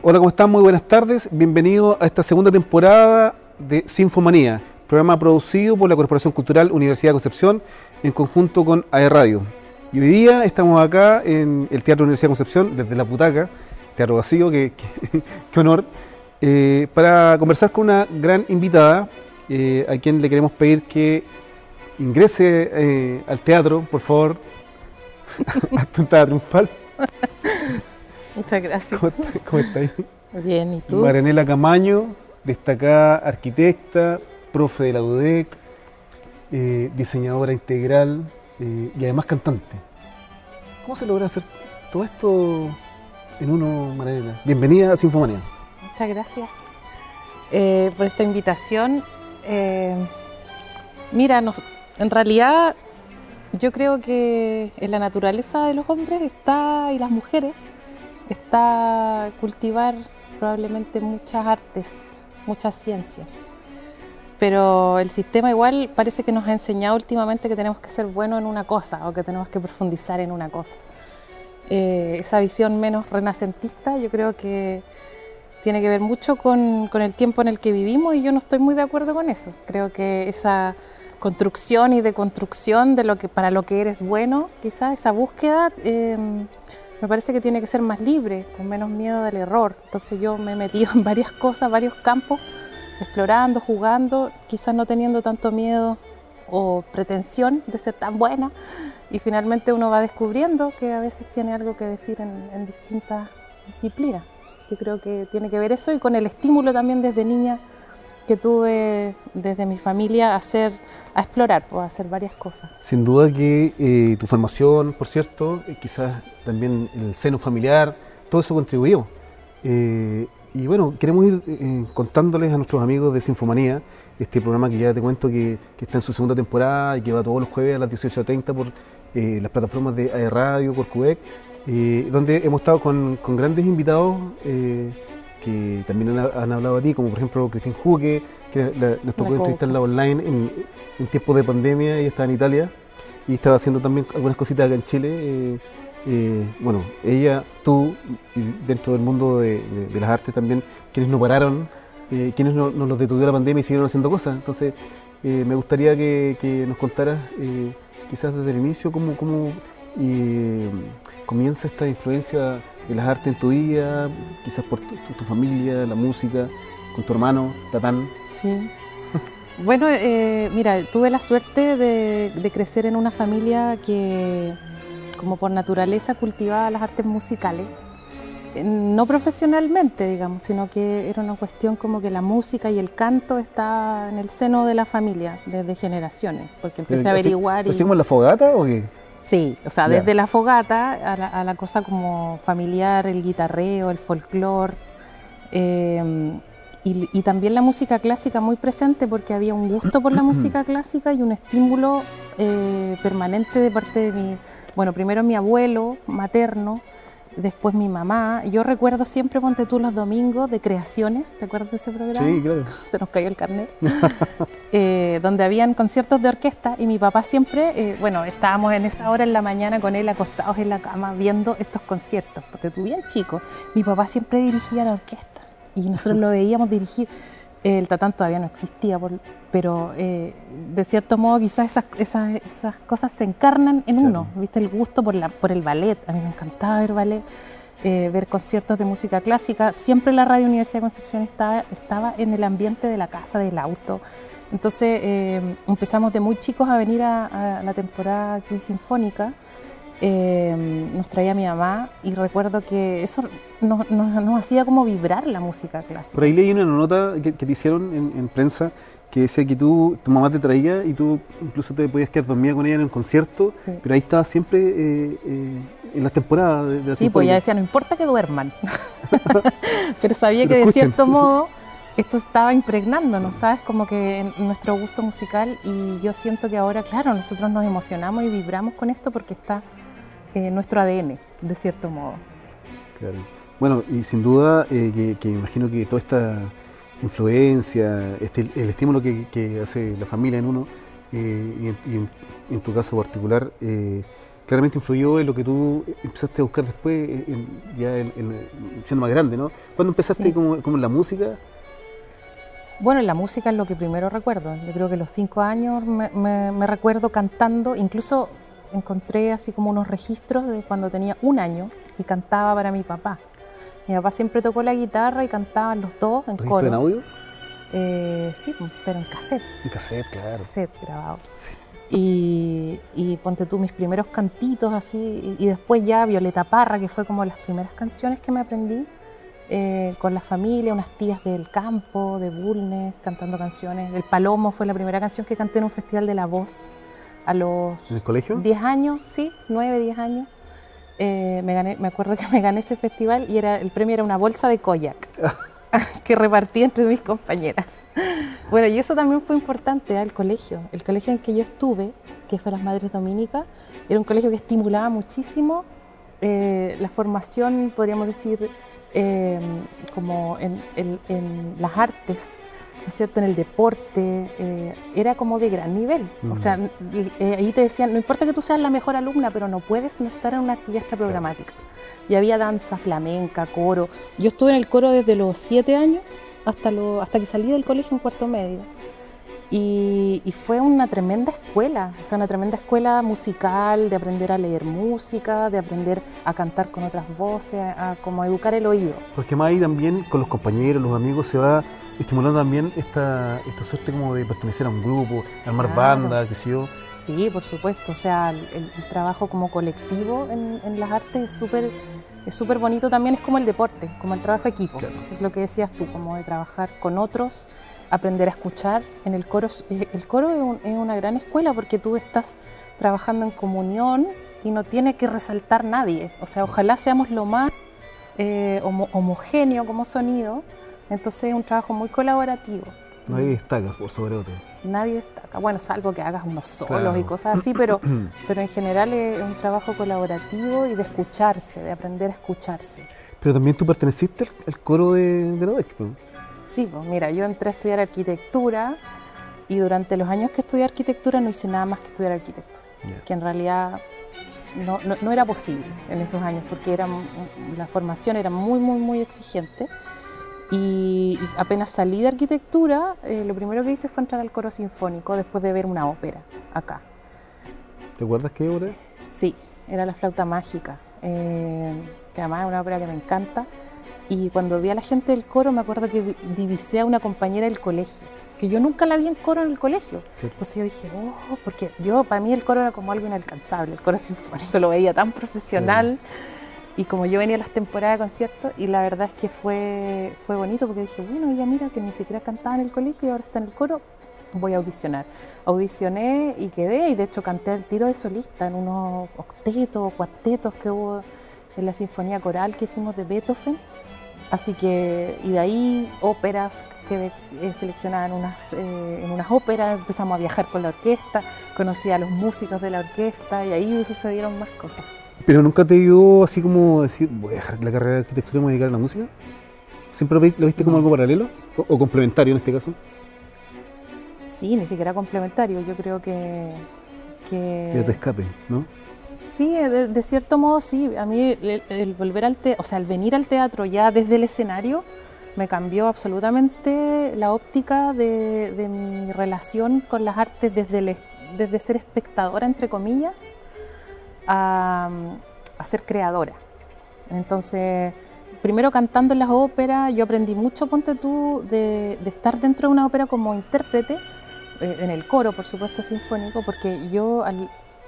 Hola, ¿cómo están? Muy buenas tardes. Bienvenido a esta segunda temporada de Sinfomanía, programa producido por la Corporación Cultural Universidad de Concepción en conjunto con AE Radio. Y hoy día estamos acá en el Teatro Universidad Concepción, desde la Putaca, teatro vacío, qué honor, eh, para conversar con una gran invitada, eh, a quien le queremos pedir que ingrese eh, al teatro, por favor, a entrada triunfal. Muchas gracias. ¿Cómo, cómo estáis? Bien, ¿y tú? Maranela Camaño, destacada arquitecta, profe de la UDEC, eh, diseñadora integral eh, y además cantante. ¿Cómo se logra hacer todo esto en uno, Maranela? Bienvenida a Sinfomanía. Muchas gracias eh, por esta invitación. Eh, mira, nos- en realidad yo creo que en la naturaleza de los hombres está y las mujeres está cultivar probablemente muchas artes, muchas ciencias. Pero el sistema igual parece que nos ha enseñado últimamente que tenemos que ser buenos en una cosa o que tenemos que profundizar en una cosa. Eh, esa visión menos renacentista yo creo que tiene que ver mucho con, el tiempo en el que vivimos y yo no estoy muy de acuerdo con eso. Creo que esa construcción y deconstrucción de lo que para lo que eres bueno, quizás esa búsqueda eh, me parece que tiene que ser más libre, con menos miedo del error. Entonces yo me he metido en varias cosas, varios campos, explorando, jugando, quizás no teniendo tanto miedo o pretensión de ser tan buena y finalmente uno va descubriendo que a veces tiene algo que decir en, en distintas disciplinas. Yo creo que tiene que ver eso y con el estímulo también desde niña que tuve desde mi familia a hacer, a explorar, pues, a hacer varias cosas. Sin duda que eh, tu formación, por cierto, eh, quizás también el seno familiar, todo eso contribuyó. Eh, y bueno, queremos ir eh, contándoles a nuestros amigos de Sinfomanía, este programa que ya te cuento que, que está en su segunda temporada y que va todos los jueves a las 18.30 por las plataformas de Radio, por Quebec, eh, donde hemos estado con, con grandes invitados que también han, han hablado a ti, como por ejemplo Cristian Juque, que la- nos tocó La entrevistarla online en, en tiempos de pandemia, ella estaba en Italia y estaba haciendo también algunas cositas acá en Chile. eh, eh, bueno, ella, tú, y dentro del mundo de, de- de las artes también, quienes no pararon, eh, quienes no, nos los detuvo la pandemia y siguieron haciendo cosas. Entonces, me gustaría que, que nos contaras, quizás desde el inicio, cómo, cómo comienza esta influencia de las artes en tu vida, quizás por tu, familia, la música, con tu hermano, Tatán. Sí. Bueno, eh, mira, tuve la suerte de, de crecer en una familia que, como por naturaleza, cultivaba las artes musicales. Eh, No profesionalmente, digamos, sino que era una cuestión como que la música y el canto está en el seno de la familia desde generaciones, porque empecé a averiguar y... ¿Lo hicimos en la fogata o qué? Sí, o sea, desde la fogata a la, a la cosa como familiar, el guitarreo, el folclore, eh, y, y también la música clásica muy presente porque había un gusto por la música clásica y un estímulo eh, permanente de parte de mi, bueno, primero mi abuelo materno, después mi mamá. Yo recuerdo siempre, ponte tú los domingos de creaciones, ¿te acuerdas de ese programa? Sí, claro. se nos cayó el carnet, eh, donde habían conciertos de orquesta y mi papá siempre, eh, bueno, estábamos en esa hora en la mañana con él acostados en la cama viendo estos conciertos, porque tú bien chico, mi papá siempre dirigía la orquesta y nosotros lo veíamos dirigir. El tatán todavía no existía, por- pero eh, de cierto modo quizás esas, esas, esas cosas se encarnan en Claro. uno, ¿viste? El gusto por, la, por el ballet, a mí me encantaba ver ballet, eh, ver conciertos de música clásica. Siempre la Radio Universidad de Concepción estaba, estaba en el ambiente de la casa, del auto. Entonces eh, empezamos de muy chicos a venir a, a la temporada aquí sinfónica. Eh, nos traía mi mamá y recuerdo que eso nos, nos- nos hacía como vibrar la música clásica. Por ahí leí una nota que, que te hicieron en, en prensa que decía que tú, tu mamá te traía y tú incluso te podías quedar dormida con ella en un concierto, Sí. pero ahí estabas siempre eh, eh, en las temporadas de, la Sí, pues ya decía, no importa que duerman. Pero sabía Pero que de cierto modo esto estaba impregnándonos, ¿sabes? Como que en nuestro gusto musical y yo siento que ahora, claro, nosotros nos emocionamos y vibramos con esto porque está en nuestro ADN, de cierto modo. Claro. Bueno, y sin duda eh, que, que me imagino que toda esta influencia, este, el estímulo que, que hace la familia en uno, eh, y, en, y en- en tu caso particular, eh, claramente influyó en lo que tú empezaste a buscar después, ya siendo más grande, ¿no? ¿Cuándo empezaste como, en la música? Bueno, la música es lo que primero recuerdo. Yo creo que los cinco años me, recuerdo cantando, incluso encontré así como unos registros de cuando tenía un año y cantaba para mi papá. Mi papá siempre tocó la guitarra y cantaban los dos en coro. en audio? Eh, sí, pero en cassette. En cassette, claro. Cassette grabado. Sí. Y, ponte tú mis primeros cantitos así, y, después ya Violeta Parra, que fue como las primeras canciones que me aprendí eh, con la familia, unas tías del campo, de Bulnes, cantando canciones. El Palomo fue la primera canción que canté en un festival de la voz a los... ¿En el colegio? 10 años, sí, 9, 10 años. Eh, me, gané, me acuerdo que me gané ese festival y era, el premio era una bolsa de koyak que repartí entre mis compañeras. Bueno, y eso también fue importante al colegio. El colegio en que yo estuve, que fue las Madres Dominicas, era un colegio que estimulaba muchísimo eh, la formación, podríamos decir, eh, como en, las artes, ¿no es cierto?, en el deporte, eh, era como de gran nivel. O sea, ahí te decían, no importa que tú seas la mejor alumna, pero no puedes no estar en una actividad programática. Y había danza flamenca, coro. Yo estuve en el coro desde los siete años hasta, lo, hasta que salí del colegio en cuarto medio. Y, fue una tremenda escuela, o sea, una tremenda escuela musical, de aprender a leer música, de aprender a cantar con otras voces, a, como educar el oído. Porque más ahí también con los compañeros, los amigos, se va estimulando también esta, esta suerte como de pertenecer a un grupo, armar banda, qué sé yo. Sí, por supuesto, o sea, el, trabajo como colectivo en, en las artes es súper es súper bonito también, es como el deporte, como el trabajo equipo. Es lo que decías tú, como de trabajar con otros, aprender a escuchar. En el coro, eh, el coro es, una gran escuela porque tú estás trabajando en comunión y no tiene que resaltar nadie. O sea, ojalá seamos lo más eh, homogéneo como sonido. Entonces es un trabajo muy colaborativo. Nadie destaca por sobre otro. Nadie destaca. Bueno, salvo que hagas unos solos y cosas así, pero, pero en general es un trabajo colaborativo y de escucharse, de aprender a escucharse. Pero también tú perteneciste al, coro de, de la DEC, Sí, pues mira, yo entré a estudiar arquitectura y durante los años que estudié arquitectura no hice nada más que estudiar arquitectura, que en realidad no, no, no, era posible en esos años porque era, la formación era muy, muy, muy exigente y, apenas salí de arquitectura, eh, lo primero que hice fue entrar al coro sinfónico después de ver una ópera acá. ¿Te acuerdas qué ópera? Sí, era La Flauta Mágica, eh, que además es una ópera que me encanta. Y cuando vi a la gente del coro, me acuerdo que divisé a una compañera del colegio, que yo nunca la vi en coro en el colegio. Entonces yo dije, oh, porque yo, para mí el coro era como algo inalcanzable, el coro sinfónico lo veía tan profesional. Y como yo venía a las temporadas de conciertos, y la verdad es que fue, fue bonito porque dije, bueno, ella mira que ni siquiera cantaba en el colegio y ahora está en el coro, voy a audicionar. Audicioné y quedé, y de hecho canté el tiro de solista en unos octetos cuartetos que hubo en la sinfonía coral que hicimos de Beethoven. Así que, y de ahí óperas, quedé eh, seleccionada en unas, eh, en unas óperas, empezamos a viajar con la orquesta, conocí a los músicos de la orquesta y ahí sucedieron más cosas. Pero nunca te dio así como decir, voy a dejar la carrera de arquitectura y me voy a dedicar a la música. ¿Siempre lo viste como algo paralelo o, complementario en este caso? Sí, ni siquiera complementario. Yo creo que. que... te escape, ¿no? Sí, de, cierto modo sí. A mí el, volver al teatro, o sea, el venir al teatro ya desde el escenario me cambió absolutamente la óptica de, mi relación con las artes desde, desde ser espectadora, entre comillas, a, ser creadora. Entonces, primero cantando en las óperas, yo aprendí mucho, ponte tú, de, estar dentro de una ópera como intérprete, eh, en el coro, por supuesto, sinfónico, porque yo,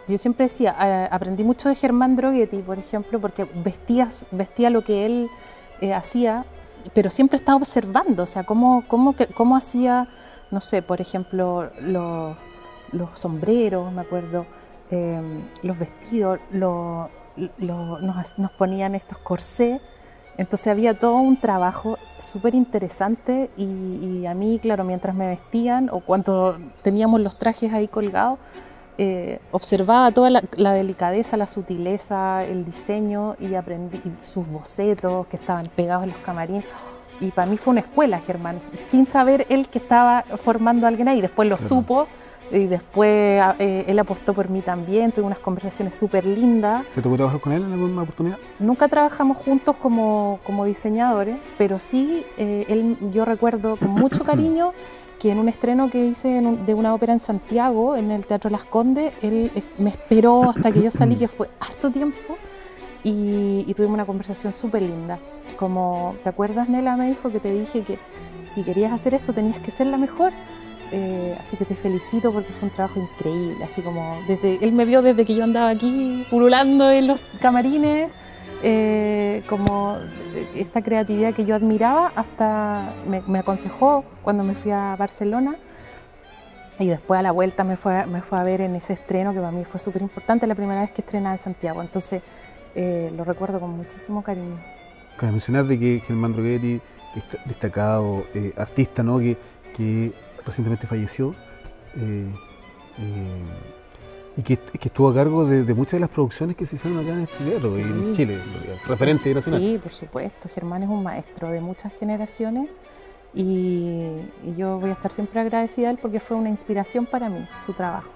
yo siempre decía, aprendí mucho de Germán Droghetti, por ejemplo, porque vestía, vestía lo que él eh, hacía, pero siempre estaba observando, o sea, cómo, cómo, cómo hacía, no sé, por ejemplo, los, los sombreros, me acuerdo, Em, los vestidos, nos, ponían estos corsés. Entonces había todo un trabajo súper interesante y, a mí, claro, mientras me vestían o cuando teníamos los trajes ahí colgados, eh, observaba toda la, delicadeza, la sutileza, el diseño y aprendí sus bocetos que estaban pegados en los camarines. Y para mí fue una escuela, Germán, sin saber él que estaba formando a alguien ahí. Después lo supo Y después eh, él apostó por mí también, tuve unas conversaciones súper lindas. ¿Te tocó trabajar con él en alguna oportunidad? Nunca trabajamos juntos como, como diseñadores, pero sí, eh, él, yo recuerdo con mucho cariño que en un estreno que hice de una ópera en Santiago, en el Teatro Las Condes, él eh, me esperó hasta que yo salí, que fue harto tiempo, y, y tuvimos una conversación súper linda. Como, ¿te acuerdas, Nela? Me dijo que te dije que si querías hacer esto tenías que ser la mejor. Eh, así que te felicito porque fue un trabajo increíble, así como desde él me vio desde que yo andaba aquí pululando en los camarines, eh, como esta creatividad que yo admiraba, hasta me, aconsejó cuando me fui a Barcelona y después a la vuelta me fue, me fue a ver en ese estreno que para mí fue súper importante, la primera vez que estrenaba en Santiago, entonces eh, lo recuerdo con muchísimo cariño. Cabe mencionar de que Germán Droguetti, destacado artista, ¿no? que, que recientemente falleció eh, eh, y que, estuvo a cargo de, muchas de las producciones que se hicieron acá en este en Chile, referente nacional. Sí, por supuesto. Germán es un maestro de muchas generaciones y, yo voy a estar siempre agradecida a él porque fue una inspiración para mí, su trabajo.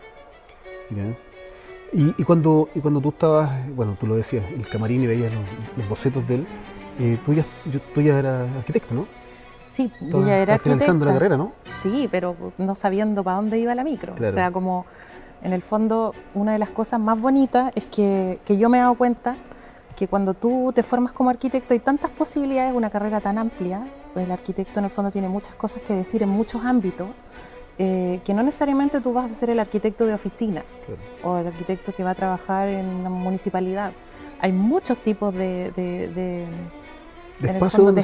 Y, cuando, y cuando tú estabas, bueno, tú lo decías, el camarín y veías los, bocetos de él, eh, tú, ya, tú ya eras arquitecto, ¿no? Sí, yo ya era finalizando la carrera, ¿no? Sí, pero no sabiendo para dónde iba la micro. O sea, como en el fondo una de las cosas más bonitas es que, que, yo me he dado cuenta que cuando tú te formas como arquitecto hay tantas posibilidades, una carrera tan amplia, pues el arquitecto en el fondo tiene muchas cosas que decir en muchos ámbitos, eh, que no necesariamente tú vas a ser el arquitecto de oficina o el arquitecto que va a trabajar en una municipalidad. Hay muchos tipos de espacio donde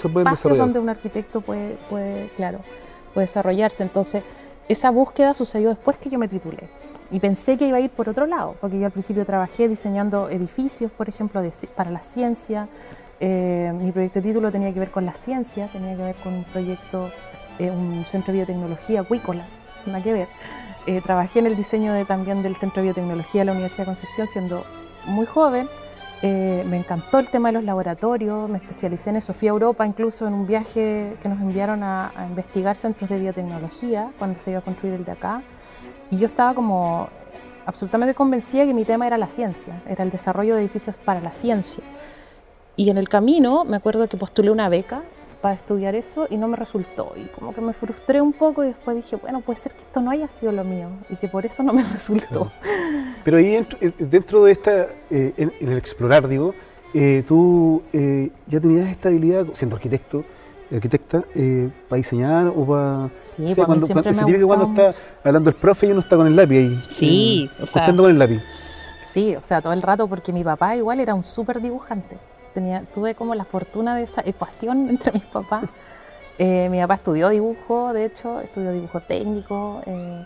donde un arquitecto puede, puede, claro, puede desarrollarse. Entonces, esa búsqueda sucedió después que yo me titulé. Y pensé que iba a ir por otro lado, porque yo al principio trabajé diseñando edificios, por ejemplo, para la ciencia. Eh, mi proyecto de título tenía que ver con la ciencia, tenía que ver con un proyecto, eh, un centro de biotecnología acuícola, nada que ver. Eh, trabajé en el diseño de, también del centro de biotecnología de la Universidad de Concepción siendo muy joven eh, me encantó el tema de los laboratorios, me especialicé en eso. Fui a Europa incluso en un viaje que nos enviaron a, investigar centros de biotecnología cuando se iba a construir el de acá. Y yo estaba como absolutamente convencida que mi tema era la ciencia, era el desarrollo de edificios para la ciencia. Y en el camino me acuerdo que postulé una beca para estudiar eso y no me resultó. Y como que me frustré un poco y después dije, bueno, puede ser que esto no haya sido lo mío y que por eso no me resultó. Pero ahí dentro, de esta, eh, en, el explorar, digo, eh, tú eh, ya tenías esta habilidad, siendo arquitecto, arquitecta, para diseñar o para... Sí, o cuando, siempre cuando, me cuando está hablando el profe y uno está con el lápiz ahí. Sí, escuchando con el lápiz. Sí, o sea, todo el rato porque mi papá igual era un súper dibujante tenía, tuve como la fortuna de esa ecuación entre mis papás. Eh, mi papá estudió dibujo, de hecho, estudió dibujo técnico, eh,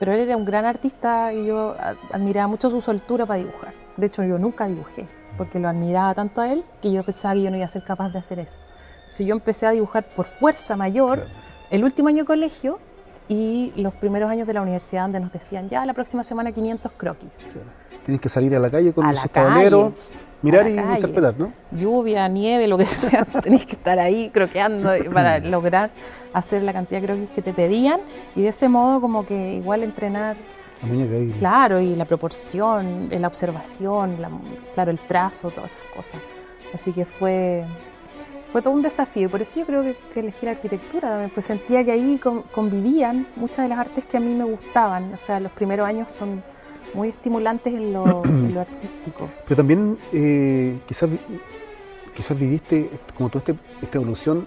pero él era un gran artista y yo admiraba mucho su soltura para dibujar. De hecho, yo nunca dibujé, porque lo admiraba tanto a él que yo pensaba que yo no iba a ser capaz de hacer eso. Si yo empecé a dibujar por fuerza mayor, el último año de colegio y los primeros años de la universidad, donde nos decían, ya la próxima semana 500 croquis. Tienes que salir a la calle con los tableros, mirar y interpretar, ¿no? Lluvia, nieve, lo que sea, tenés que estar ahí croqueando para lograr hacer la cantidad de croquis que te pedían y de ese modo como que igual entrenar Claro, y la proporción, la observación, claro, el trazo, todas esas cosas. Así que fue, fue todo un desafío. Por eso yo creo que, que elegí la arquitectura, pues sentía que ahí convivían muchas de las artes que a mí me gustaban. O sea, los primeros años son muy estimulantes en lo, artístico. Pero también eh, quizás, quizás viviste como toda este, esta evolución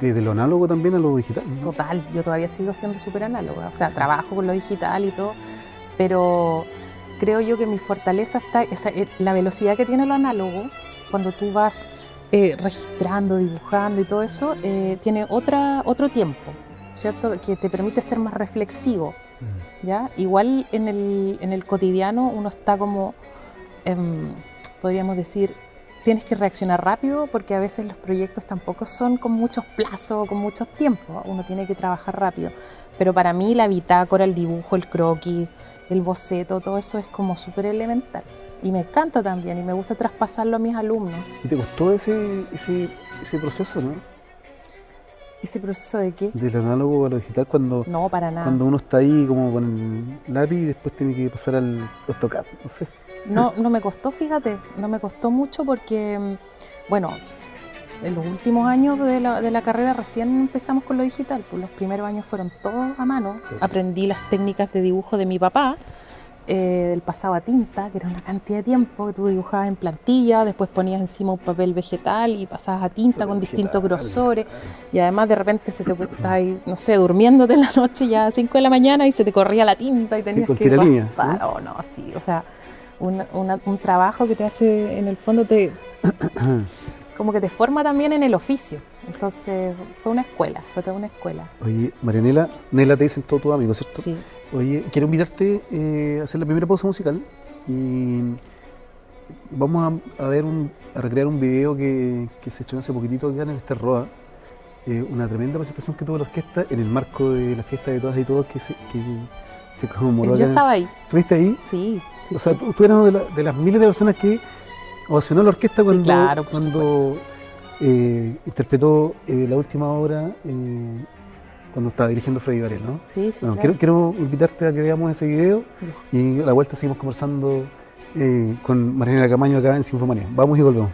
desde lo análogo también a lo digital. Total, yo todavía sigo siendo súper análoga, o sea, trabajo con lo digital y todo, pero creo yo que mi fortaleza está, o sea, eh, la velocidad que tiene lo análogo, cuando tú vas eh, registrando, dibujando y todo eso, tiene otra, otro tiempo, ¿cierto? Que te permite ser más reflexivo. ¿Ya? Igual en el, en el cotidiano uno está como, em, podríamos decir, tienes que reaccionar rápido porque a veces los proyectos tampoco son con muchos plazos, con muchos tiempos, uno tiene que trabajar rápido. Pero para mí la bitácora, el dibujo, el croquis, el boceto, todo eso es como súper elemental. Y me encanta también y me gusta traspasarlo a mis alumnos. ¿Y te gustó ese, ese, ese proceso, no? ¿Ese proceso de qué? Del análogo a lo digital cuando, No, para nada. cuando uno está ahí como con el lápiz y después tiene que pasar al AutoCAD, no sé. No, no me costó, fíjate, no me costó mucho porque, mm, bueno, en los últimos años de la, de la carrera recién empezamos con lo digital, pues los primeros años fueron todos a mano. Aprendí las técnicas de dibujo de mi papá, eh, del pasado a tinta, que era una cantidad de tiempo que tú dibujabas en plantilla, después ponías encima un papel vegetal y pasabas a tinta con distintos vegetal, grosores. Y además de repente se te ahí, no sé, durmiéndote en la noche ya a 5 de la mañana y se te corría la tinta y tenías con que tiralínea, raspar. Oh, no, sí, o sea, un, una- un trabajo que te hace, en el fondo, te como que te forma también en el oficio. Entonces, fue una escuela, fue toda una escuela. Oye, Marianela, Nela te dicen todos tus amigos, ¿cierto? Sí. Oye, quiero invitarte eh, a hacer la primera pausa musical y vamos a, a ver un, a recrear un video que, que se estrenó hace poquitito acá en el Esterroa. Eh, una tremenda presentación que tuvo la orquesta en el marco de la fiesta de todas y todos que se, que se conmemoró Yo estaba ahí, ¿Estuviste ahí? sí. sí, o sea, sí. tú, tú eras una de, la- de las miles de personas que ovacionó la orquesta cuando, claro, cuando eh, interpretó eh, la última obra cuando estaba dirigiendo Freddy Varela, ¿no? Sí, sí, Bueno, claro. quiero, quiero invitarte a que veamos ese video y a la vuelta seguimos conversando eh, con Mariana Camaño acá en Sinfomanía. Vamos y volvemos.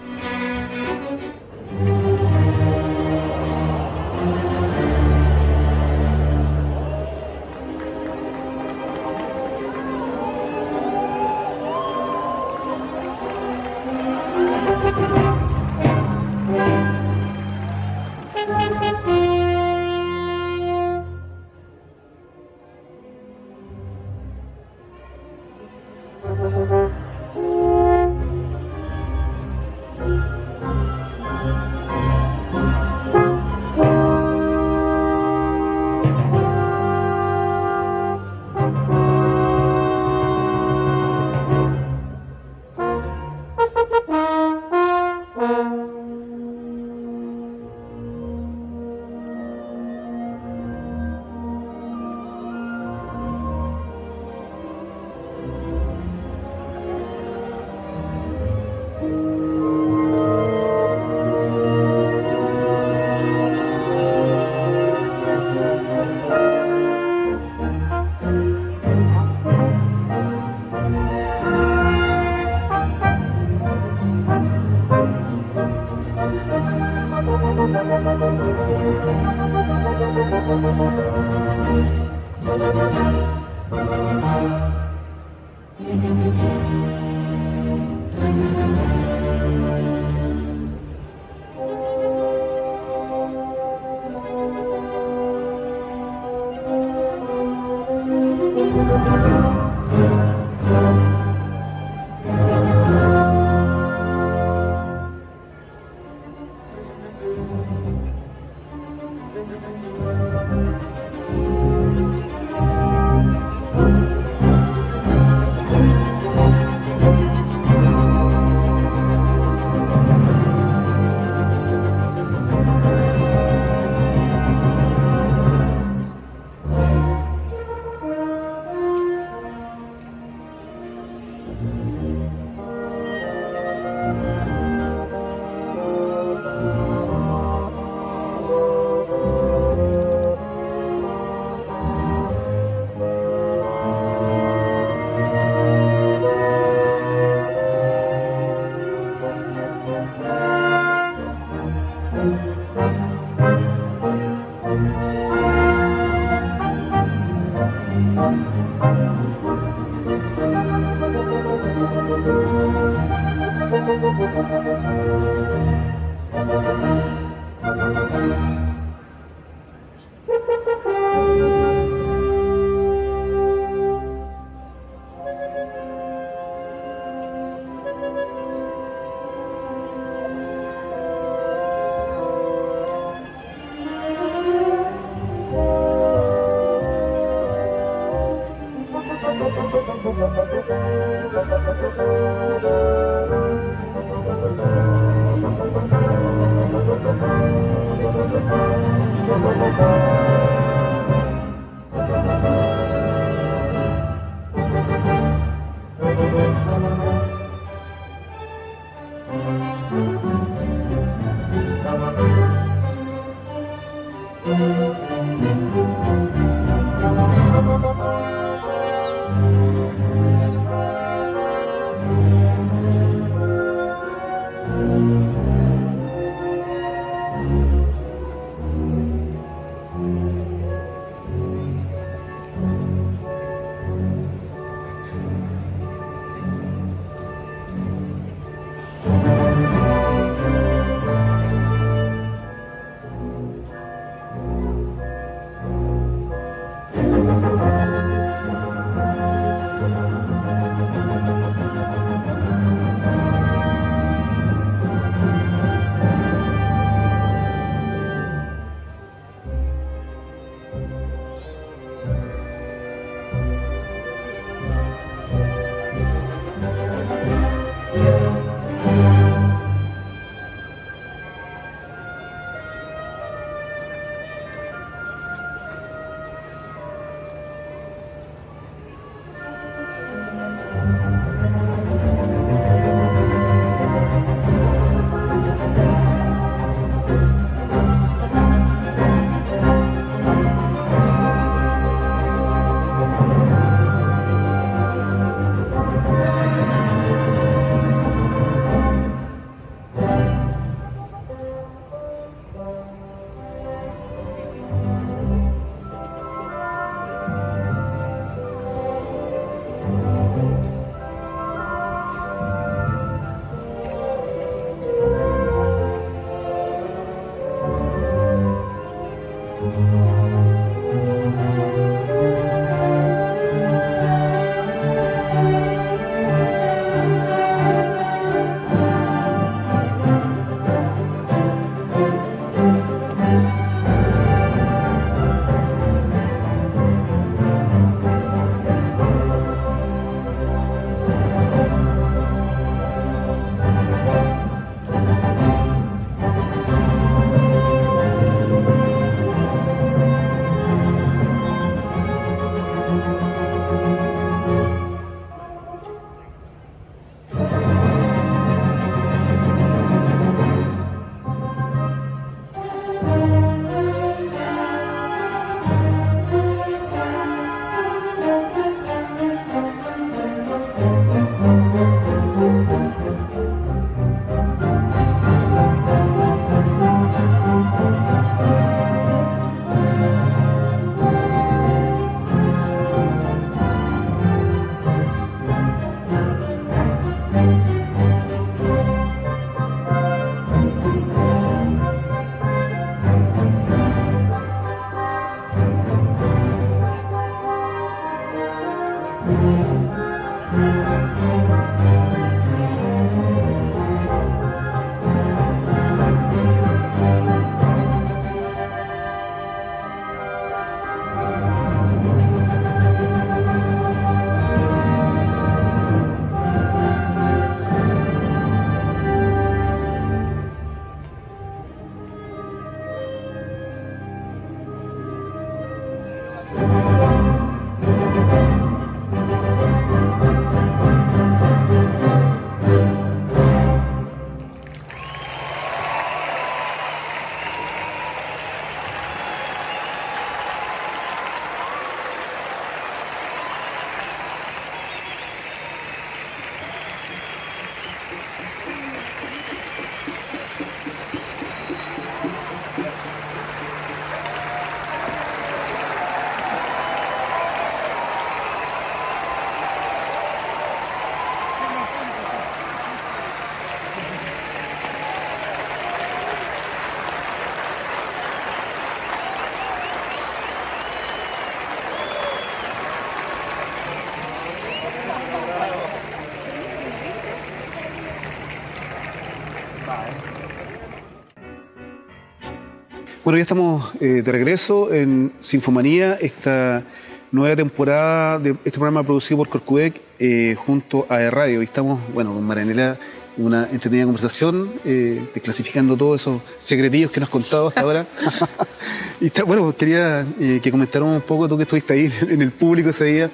Bueno, ya estamos eh, de regreso en Sinfomanía, esta nueva temporada de este programa producido por Corcudec eh, junto a e Radio. Y estamos, bueno, con Marianela, una entretenida conversación, eh, desclasificando todos esos secretillos que nos has contado hasta ahora. y está, bueno, quería que comentáramos un poco, tú que estuviste ahí en el público ese día,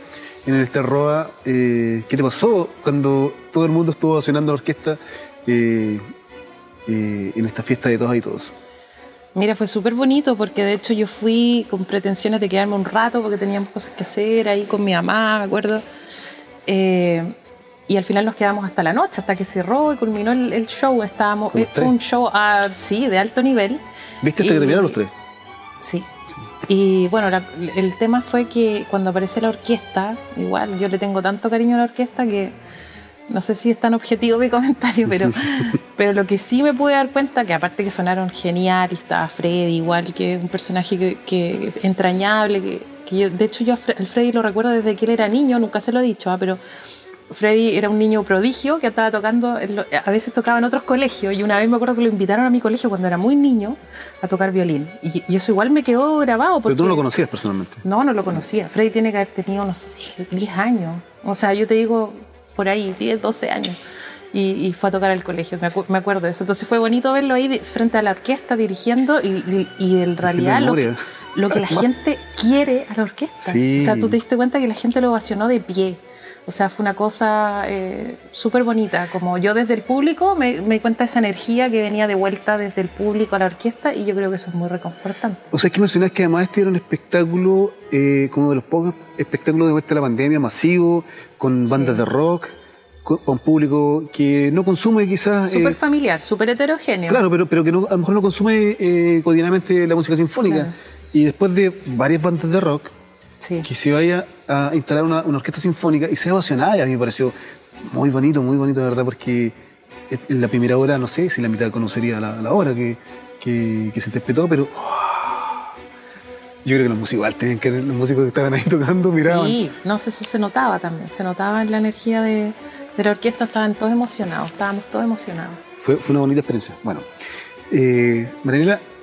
en el Roa, ¿qué te pasó cuando todo el mundo estuvo ovacionando la orquesta en esta fiesta de todos y todos? Mira, fue súper bonito porque de hecho yo fui con pretensiones de quedarme un rato porque teníamos cosas que hacer ahí con mi mamá, me acuerdo. Eh, y al final nos quedamos hasta la noche, hasta que cerró y culminó el, show. Estábamos, eh, fue un show, ah, sí, de alto nivel. ¿Viste hasta que terminaron los tres? Sí. Y bueno, el tema fue que cuando aparece la orquesta, igual yo le tengo tanto cariño a la orquesta que no sé si es tan objetivo mi comentario, pero, pero lo que sí me pude dar cuenta, que aparte que sonaron genial, y estaba Freddy, igual que un personaje que, entrañable, que, que yo, de hecho yo al Freddy lo recuerdo desde que él era niño, nunca se lo he dicho, ¿ah? pero Freddy era un niño prodigio que estaba tocando, a veces tocaba en otros colegios y una vez me acuerdo que lo invitaron a mi colegio cuando era muy niño a tocar violín. Y, eso igual me quedó grabado. Porque, ¿Pero tú no lo conocías personalmente? No, no lo conocía. Freddy tiene que haber tenido, unos 10 años. O sea, yo te digo, por ahí, 10, 12 años. Y, fue a tocar al colegio, me, acuerdo de eso. Entonces fue bonito verlo ahí frente a la orquesta dirigiendo y, en realidad lo, lo, que la gente quiere a la orquesta. O sea, tú te diste cuenta que la gente lo ovacionó de pie. O sea, fue una cosa eh, súper bonita. Como yo desde el público me, me di cuenta de esa energía que venía de vuelta desde el público a la orquesta y yo creo que eso es muy reconfortante. O sea, es que mencionas que además este era un espectáculo, eh, como de los pocos espectáculos de vuelta de la pandemia, masivo, con bandas de rock, con, un público que no consume quizás... Súper eh, familiar, súper heterogéneo. Claro, pero, pero que a lo mejor no consume cotidianamente la música sinfónica. Y después de varias bandas de rock, que se vaya a instalar una, orquesta sinfónica y sea ovacionada. Y a mí me pareció muy bonito, muy bonito, de verdad, porque en la primera hora, no sé si la mitad conocería la, la hora que, que, se interpretó, pero ¡oh! yo creo que los músicos igual tenían que los músicos que estaban ahí tocando miraban. Sí, no sé, eso se notaba también, se notaba en la energía de, de la orquesta, estaban todos emocionados, estábamos todos emocionados. Fue, fue una bonita experiencia. Bueno, eh,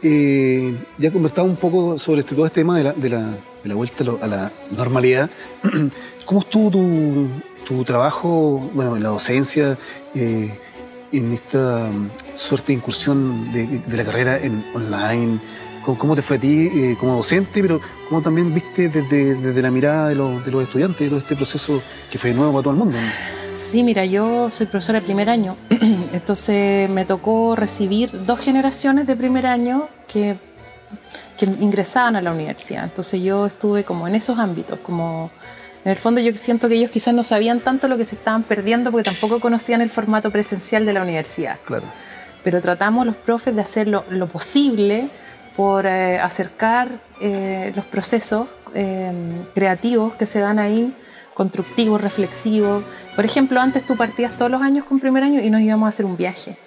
eh, ya conversado un poco sobre este, todo este tema de la, de la de la vuelta a la normalidad. ¿Cómo estuvo tu, tu trabajo, bueno, en la docencia, eh, en esta mm, suerte de incursión de, la carrera en online? ¿Cómo, te fue a ti eh, como docente, pero cómo también viste desde, desde la mirada de los, de los, estudiantes, todo este proceso que fue nuevo para todo el mundo? Sí, mira, yo soy profesora de primer año, entonces me tocó recibir dos generaciones de primer año que que ingresaban a la universidad. Entonces yo estuve como en esos ámbitos, como en el fondo yo siento que ellos quizás no sabían tanto lo que se estaban perdiendo porque tampoco conocían el formato presencial de la universidad. Claro. Pero tratamos los profes de hacer lo, posible por eh, acercar eh, los procesos eh, creativos que se dan ahí, constructivos, reflexivos. Por ejemplo, antes tú partías todos los años con primer año y nos íbamos a hacer un viaje.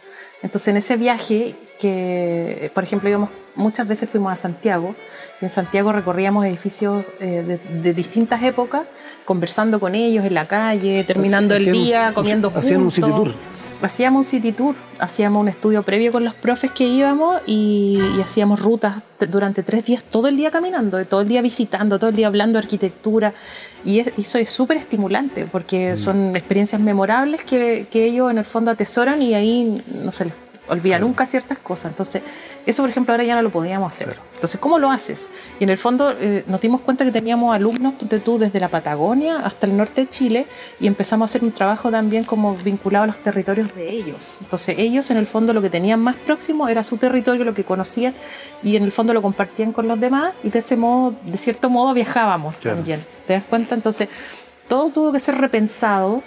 Entonces en ese viaje que, por ejemplo, íbamos muchas veces fuimos a Santiago y en Santiago recorríamos edificios eh, de, distintas épocas, conversando con ellos en la calle, terminando el día, comiendo juntos. Un city tour. Hacíamos un city tour, hacíamos un estudio previo con los profes que íbamos y, hacíamos rutas durante tres días, todo el día caminando, todo el día visitando, todo el día hablando de arquitectura. Y eso es súper estimulante porque mm. son experiencias memorables que, que ellos en el fondo atesoran y ahí no se les olvida nunca ciertas cosas. Entonces, eso, por ejemplo, ahora ya no lo podíamos hacer. Entonces, ¿cómo lo haces? Y en el fondo eh, nos dimos cuenta que teníamos alumnos de tú desde la Patagonia hasta el norte de Chile y empezamos a hacer un trabajo también como vinculado a los territorios de ellos. Entonces, ellos en el fondo lo que tenían más próximo era su territorio, lo que conocían y en el fondo lo compartían con los demás y de ese modo, de cierto modo, viajábamos también. ¿Te das cuenta? Entonces, todo tuvo que ser repensado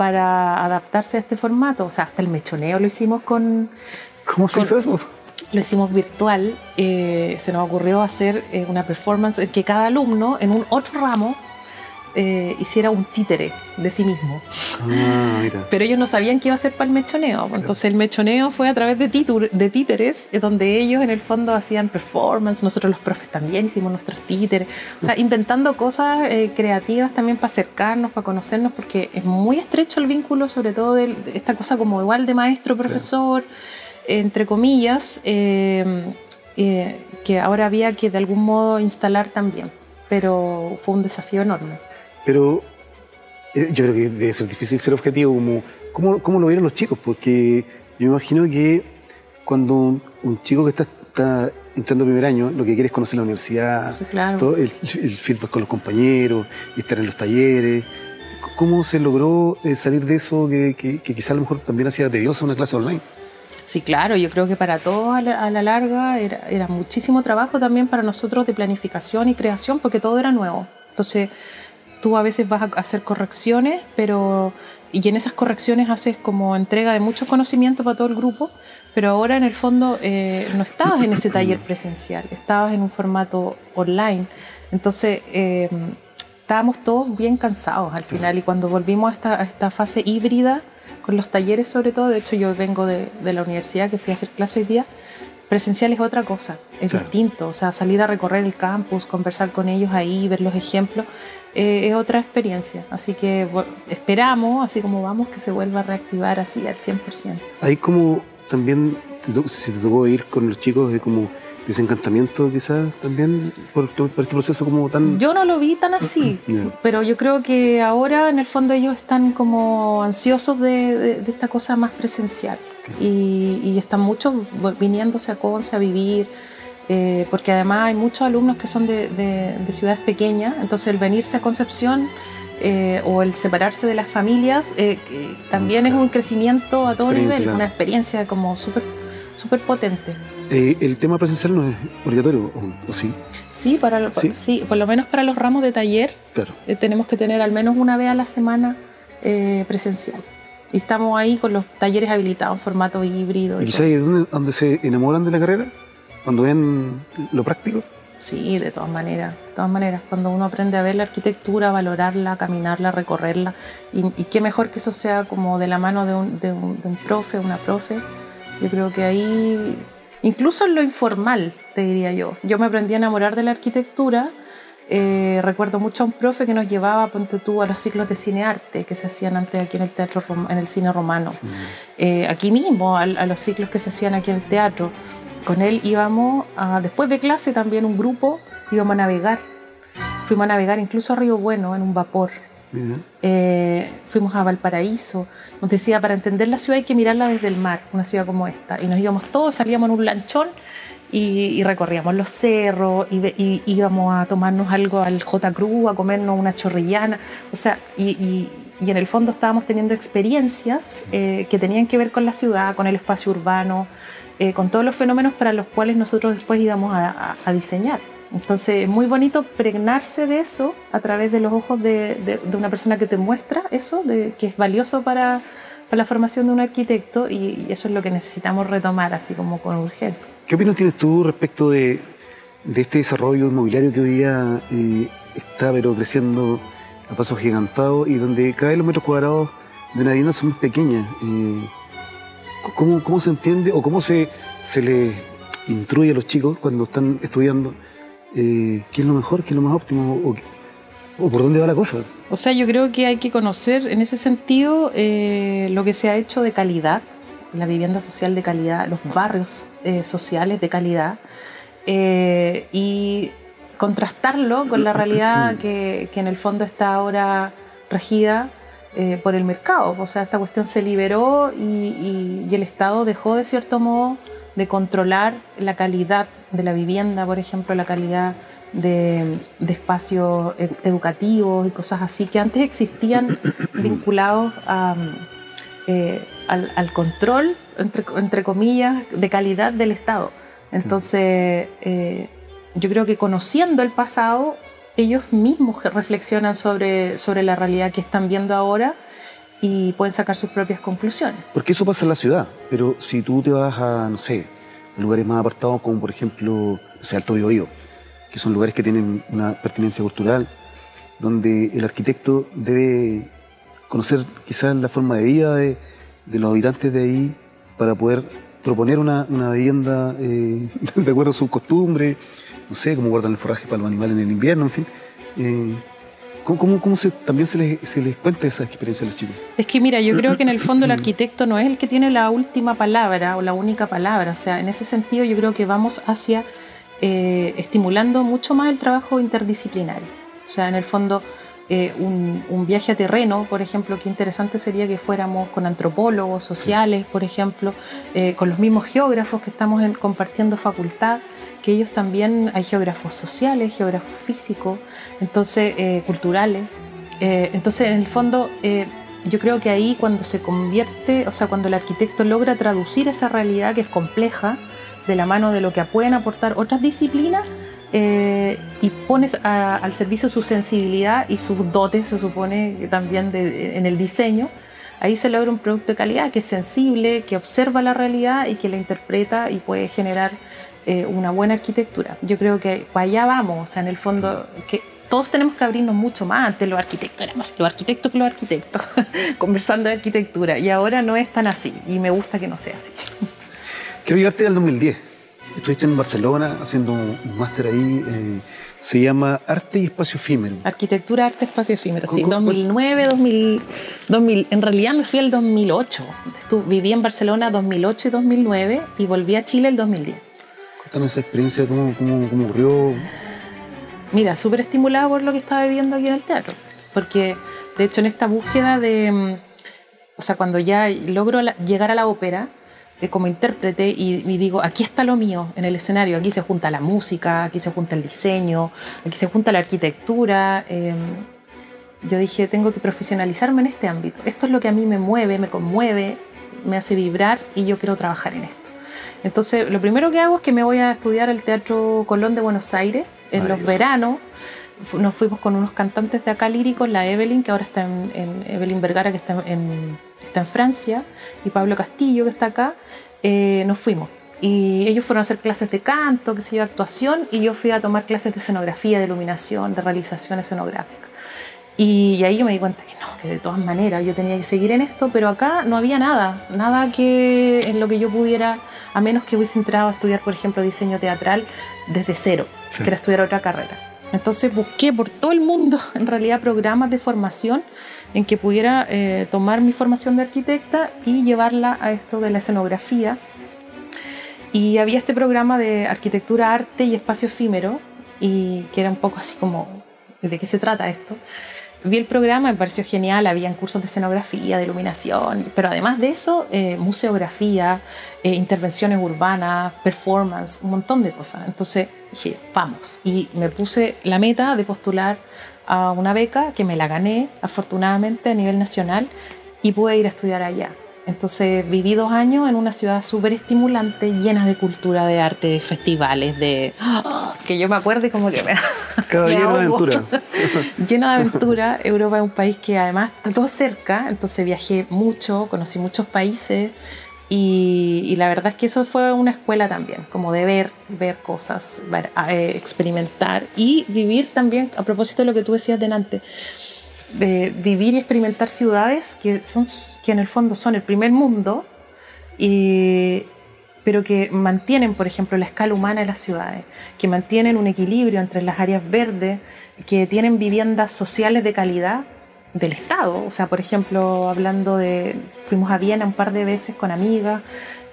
para adaptarse a este formato. O sea, hasta el mechoneo lo hicimos con... ¿Cómo se hizo eso? Lo hicimos virtual. Eh, se nos ocurrió hacer eh, una performance en que cada alumno en un otro ramo eh, hiciera un títere de sí mismo. Ah, Pero ellos no sabían qué iba a ser para el mechoneo. Entonces el mechoneo fue a través de, de títeres, eh, donde ellos en el fondo hacían performance, nosotros los profes también hicimos nuestros títeres. O sea, inventando cosas eh, creativas también para acercarnos, para conocernos, porque es muy estrecho el vínculo, sobre todo de, esta cosa como igual de maestro, profesor, entre comillas, que ahora había que de algún modo instalar también. Pero fue un desafío enorme. Pero eh, yo creo que debe ser difícil ser objetivo, como, ¿cómo, ¿cómo, lo vieron los chicos? Porque yo me imagino que cuando un, chico que está, está, entrando primer año, lo que quiere es conocer la universidad, todo, el, el feedback con los compañeros, estar en los talleres. ¿Cómo se logró eh, salir de eso que, que, quizás a lo mejor también hacía tediosa una clase online? Sí, claro, yo creo que para todos a la, a la larga era, era, muchísimo trabajo también para nosotros de planificación y creación, porque todo era nuevo. Entonces, tú a veces vas a hacer correcciones, pero y en esas correcciones haces como entrega de mucho conocimiento para todo el grupo, pero ahora en el fondo eh, no estabas en ese taller presencial, estabas en un formato online. Entonces, eh, estábamos todos bien cansados al final y cuando volvimos a esta, a esta, fase híbrida, con los talleres sobre todo, de hecho yo vengo de, de la universidad que fui a hacer clase hoy día, presencial es otra cosa, es claro. distinto, o sea, salir a recorrer el campus, conversar con ellos ahí, ver los ejemplos, eh, es otra experiencia. Así que bueno, esperamos, así como vamos, que se vuelva a reactivar así al 100%. Ahí como también, si te tocó ir con los chicos de como desencantamiento quizás también por, por, este proceso como tan... Yo no lo vi tan así, yeah. pero yo creo que ahora en el fondo ellos están como ansiosos de, de, de esta cosa más presencial okay. y, y, están muchos viniéndose a Conce a vivir, eh, porque además hay muchos alumnos que son de, de ciudades pequeñas, entonces el venirse a Concepción eh, o el separarse de las familias eh, también claro. es un crecimiento a todo nivel, una experiencia como súper super potente. Eh, ¿El tema presencial no es obligatorio o, o sí? Sí, para lo, ¿Sí? sí, por lo menos para los ramos de taller claro. eh, tenemos que tener al menos una vez a la semana eh, presencial. Y estamos ahí con los talleres habilitados en formato híbrido. ¿Y, ¿Y sabes dónde, dónde se enamoran de la carrera? ¿Cuando ven lo práctico? Sí, de todas maneras, de todas maneras. Cuando uno aprende a ver la arquitectura, valorarla, caminarla, recorrerla, y, y qué mejor que eso sea como de la mano de un, de un, de un profe, una profe. Yo creo que ahí incluso en lo informal, te diría yo. Yo me aprendí a enamorar de la arquitectura. Eh, recuerdo mucho a un profe que nos llevaba, ponte tú, a los ciclos de cinearte que se hacían antes aquí en el teatro, en el cine romano. Sí. Eh, aquí mismo, a, a, los ciclos que se hacían aquí en el teatro. Con él íbamos, a, después de clase también un grupo, íbamos a navegar. Fuimos a navegar incluso a Río Bueno en un vapor. Eh, fuimos a Valparaíso. Nos decía, para entender la ciudad hay que mirarla desde el mar, una ciudad como esta. Y nos íbamos todos, salíamos en un lanchón y, y recorríamos los cerros, y, y, íbamos a tomarnos algo al J. Cruz, a comernos una chorrillana. O sea, y, y en el fondo estábamos teniendo experiencias eh, que tenían que ver con la ciudad, con el espacio urbano, eh, con todos los fenómenos para los cuales nosotros después íbamos a, a, a diseñar. Entonces es muy bonito pregnarse de eso a través de los ojos de, una persona que te muestra eso, de, que es valioso para, la formación de un arquitecto y, eso es lo que necesitamos retomar así como con urgencia. ¿Qué opinión tienes tú respecto de, este desarrollo inmobiliario que hoy día eh, está pero creciendo a pasos gigantados y donde cada vez los metros cuadrados de una vivienda son más pequeñas? Eh, ¿cómo, ¿Cómo se entiende o cómo se, les instruye a los chicos cuando están estudiando eh, qué es lo mejor, qué es lo más óptimo o, o, por dónde va la cosa. O sea, yo creo que hay que conocer en ese sentido eh, lo que se ha hecho de calidad, la vivienda social de calidad, los barrios eh, sociales de calidad y contrastarlo con la realidad que, que, en el fondo está ahora regida eh, por el mercado. O sea, esta cuestión se liberó y, y, y el Estado dejó de cierto modo de controlar la calidad de la vivienda, por ejemplo, la calidad de, de, espacios educativos y cosas así que antes existían vinculados a, eh, al, al, control, entre, entre, comillas, de calidad del Estado. Entonces, eh, yo creo que conociendo el pasado, ellos mismos reflexionan sobre, sobre la realidad que están viendo ahora y pueden sacar sus propias conclusiones. Porque eso pasa en la ciudad, pero si tú te vas a, no sé, lugares más apartados como por ejemplo o sea, Alto Biobío, que son lugares que tienen una pertinencia cultural, donde el arquitecto debe conocer quizás la forma de vida de, los habitantes de ahí para poder proponer una, una vivienda eh, de acuerdo a sus costumbres, no sé, cómo guardan el forraje para los animales en el invierno, en fin. Eh, ¿Cómo, cómo, cómo se, también se les, se les, cuenta esa experiencia a los chicos? Es que mira, yo creo que en el fondo el arquitecto no es el que tiene la última palabra o la única palabra. O sea, en ese sentido yo creo que vamos hacia eh, estimulando mucho más el trabajo interdisciplinario. O sea, en el fondo eh, un, un, viaje a terreno, por ejemplo, qué interesante sería que fuéramos con antropólogos sociales, por ejemplo, eh, con los mismos geógrafos que estamos en, compartiendo facultad que ellos también hay geógrafos sociales, geógrafos físicos, entonces eh, culturales. Eh, entonces, en el fondo, eh, yo creo que ahí cuando se convierte, o sea, cuando el arquitecto logra traducir esa realidad que es compleja de la mano de lo que pueden aportar otras disciplinas eh, y pones al servicio su sensibilidad y sus dotes, se supone, también en el diseño, ahí se logra un producto de calidad que es sensible, que observa la realidad y que la interpreta y puede generar eh, una buena arquitectura. Yo creo que para allá vamos, o sea, en el fondo, que todos tenemos que abrirnos mucho más. Antes los arquitectos éramos los arquitectos que los arquitectos, conversando de arquitectura, y ahora no es tan así, y me gusta que no sea así. Quiero llevarte al 2010. Estuviste en Barcelona haciendo un máster ahí, eh, se llama Arte y Espacio Efímero. Arquitectura, Arte, Espacio Efímero, sí, 2009, 2000, 2000. En realidad me fui el 2008. viví en Barcelona 2008 y 2009 y volví a Chile el 2010. Cuéntanos esa experiencia, cómo, cómo, cómo ocurrió. Mira, súper estimulada por lo que estaba viviendo aquí en el teatro. Porque, de hecho, en esta búsqueda de. Mm, o sea, cuando ya logro llegar a la ópera, eh, como intérprete y, digo, aquí está lo mío en el escenario, aquí se junta la música, aquí se junta el diseño, aquí se junta la arquitectura. Em, yo dije, tengo que profesionalizarme en este ámbito. Esto es lo que a mí me mueve, me conmueve, me hace vibrar y yo quiero trabajar en esto. Entonces, lo primero que hago es que me voy a estudiar al Teatro Colón de Buenos Aires en los veranos. Nos fuimos con unos cantantes de acá líricos, la Evelyn, que ahora está en, Evelyn Vergara, que está en, está en Francia, y Pablo Castillo, que está acá, eh, nos fuimos. Y ellos fueron a hacer clases de canto, que se yo, actuación, y yo fui a tomar clases de escenografía, de iluminación, de realización escenográfica. Y, ahí yo me di cuenta que no, que de todas maneras yo tenía que seguir en esto, pero acá no había nada, nada que en lo que yo pudiera, a menos que hubiese entrado a estudiar, por ejemplo, diseño teatral desde cero, que era estudiar otra carrera. Entonces busqué por todo el mundo, en realidad, programas de formación en que pudiera eh, tomar mi formación de arquitecta y llevarla a esto de la escenografía. Y había este programa de arquitectura, arte y espacio efímero, y que era un poco así como, ¿de qué se trata esto? Vi el programa, me pareció genial, habían cursos de escenografía, de iluminación, pero además de eso, eh, museografía, eh, intervenciones urbanas, performance, un montón de cosas. Entonces dije, vamos. Y me puse la meta de postular a una beca que me la gané, afortunadamente, a nivel nacional, y pude ir a estudiar allá. Entonces viví dos años en una ciudad súper estimulante, llena de cultura, de arte, de festivales, de... que yo me acuerdo y como que me... Cada lleno de aventura. lleno de aventura. Europa es un país que además está todo cerca, entonces viajé mucho, conocí muchos países y, la verdad es que eso fue una escuela también, como de ver, ver cosas, eh, experimentar y vivir también, a propósito de lo que tú decías delante, vivir y experimentar ciudades que, son, que en el fondo son el primer mundo, pero que mantienen, por ejemplo, la escala humana de las ciudades, que mantienen un equilibrio entre las áreas verdes, que tienen viviendas sociales de calidad del Estado. O sea, por ejemplo, hablando de, fuimos a Viena un par de veces con amigas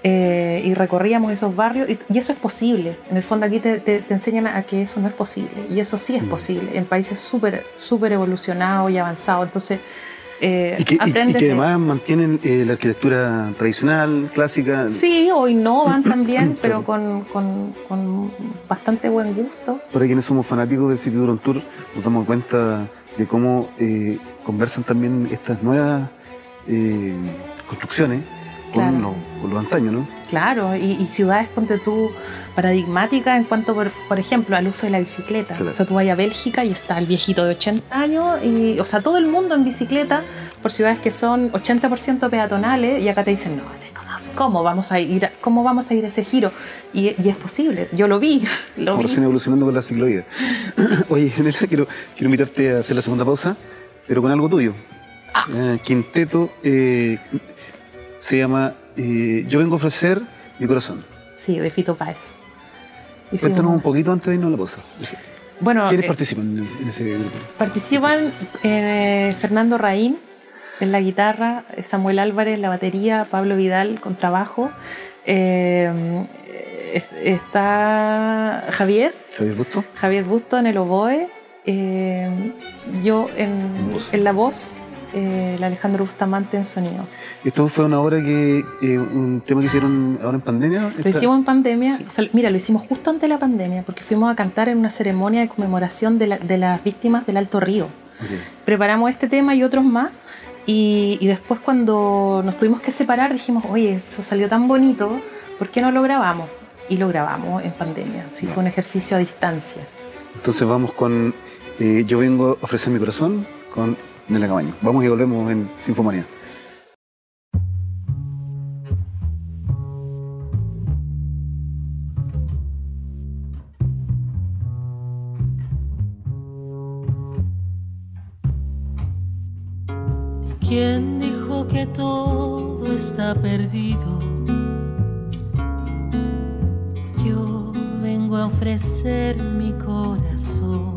eh, y recorríamos esos barrios y, eso es posible. En el fondo aquí te, enseñan a que eso no es posible y eso sí es mm. posible en países súper súper evolucionados y avanzados. Entonces, eh, y, que, además mantienen eh, la arquitectura tradicional, clásica. Sí, o innovan también, pero con, con, con, bastante buen gusto. Para quienes somos fanáticos del City Tour Tour, nos damos cuenta de cómo eh, conversan también estas nuevas eh, construcciones con, los antaños, ¿no? Claro, y, ciudades, ponte tú, paradigmáticas en cuanto, por, ejemplo, al uso de la bicicleta. O sea, tú vas a Bélgica y está el viejito de 80 años, y, o sea, todo el mundo en bicicleta por ciudades que son 80% peatonales, y acá te dicen, no, ¿cómo vamos a ir, cómo vamos a ir ese giro? Y, es posible, yo lo vi. Lo vi. evolucionando con la ciclovía. Oye, General, quiero, quiero invitarte a hacer la segunda pausa, pero con algo tuyo. Ah. Eh, quinteto eh, se llama eh, Yo vengo a ofrecer mi corazón. Sí, de Fito Páez. Cuéntanos un poquito antes de irnos a la pausa. Bueno, ¿Quiénes participan en ese grupo? Participan Fernando Raín, en la guitarra, Samuel Álvarez la batería, Pablo Vidal con trabajo. Eh, está Javier. Javier Busto. Javier Busto en el oboe. Eh, yo en, en, la voz. Eh, el Alejandro Bustamante en sonido. ¿Esto fue una obra que, un tema que hicieron ahora en pandemia? Lo hicimos en pandemia, mira, lo hicimos justo antes de la pandemia, porque fuimos a cantar en una ceremonia de conmemoración de, las víctimas del Alto Río. Preparamos este tema y otros más, Y, después cuando nos tuvimos que separar dijimos, oye, eso salió tan bonito, ¿por qué no lo grabamos? Y lo grabamos en pandemia, sí, fue un ejercicio a distancia. Entonces vamos con eh, Yo vengo a ofrecer mi corazón con Nela Camaño. Vamos y volvemos en Sinfomanía. ¿Quién dijo que todo está perdido? Yo vengo a ofrecer mi corazón.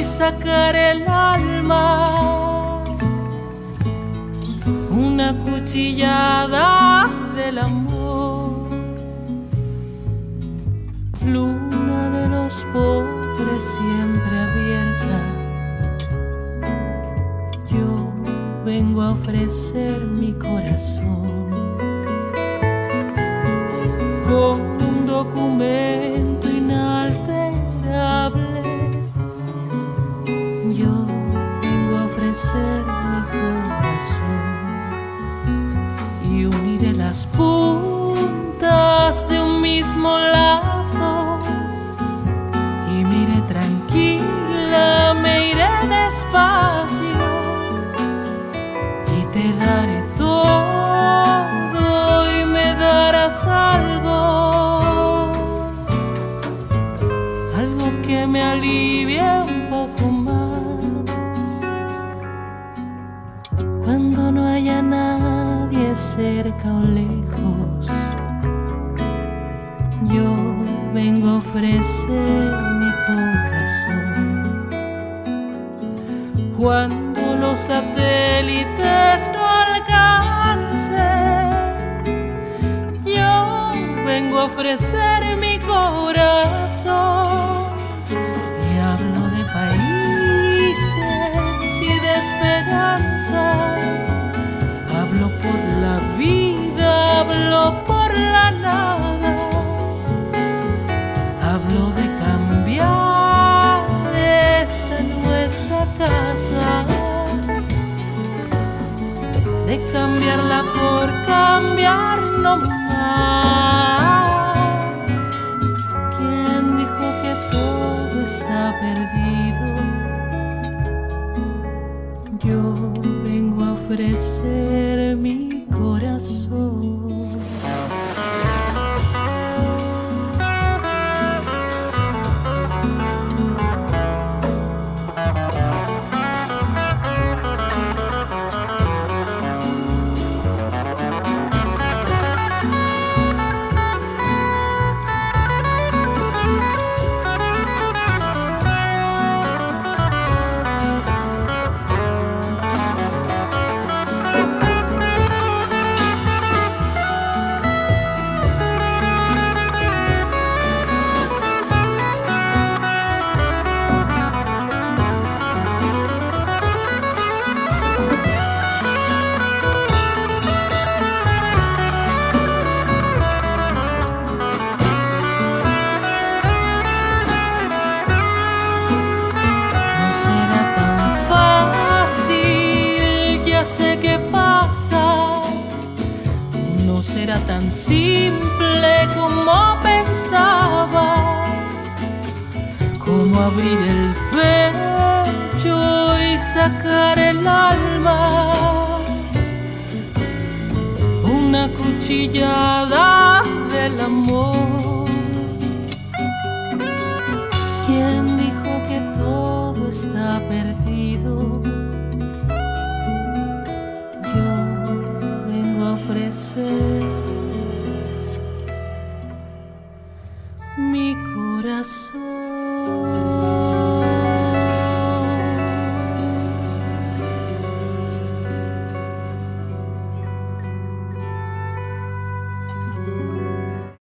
y sacar el alma. Una cuchillada del amor, luna de los pobres siempre abierta. Vengo a ofrecer mi corazón. Con un documento mismo lazo. Y mire tranquila, me iré despacio. Te daré todo y me darás algo, algo que me alivie un poco más. Cuando no haya nadie cerca o lejos, yo vengo a ofrecer mi corazón. Cuando los satélites no alcancen. Yo vengo a ofrecer mi corazón y hablo de países y de esperanzas. Hablo por la vida, hablo por de cambiarla por cambiar no más. ¿Quién dijo que todo está perdido? Yo vengo a ofrecer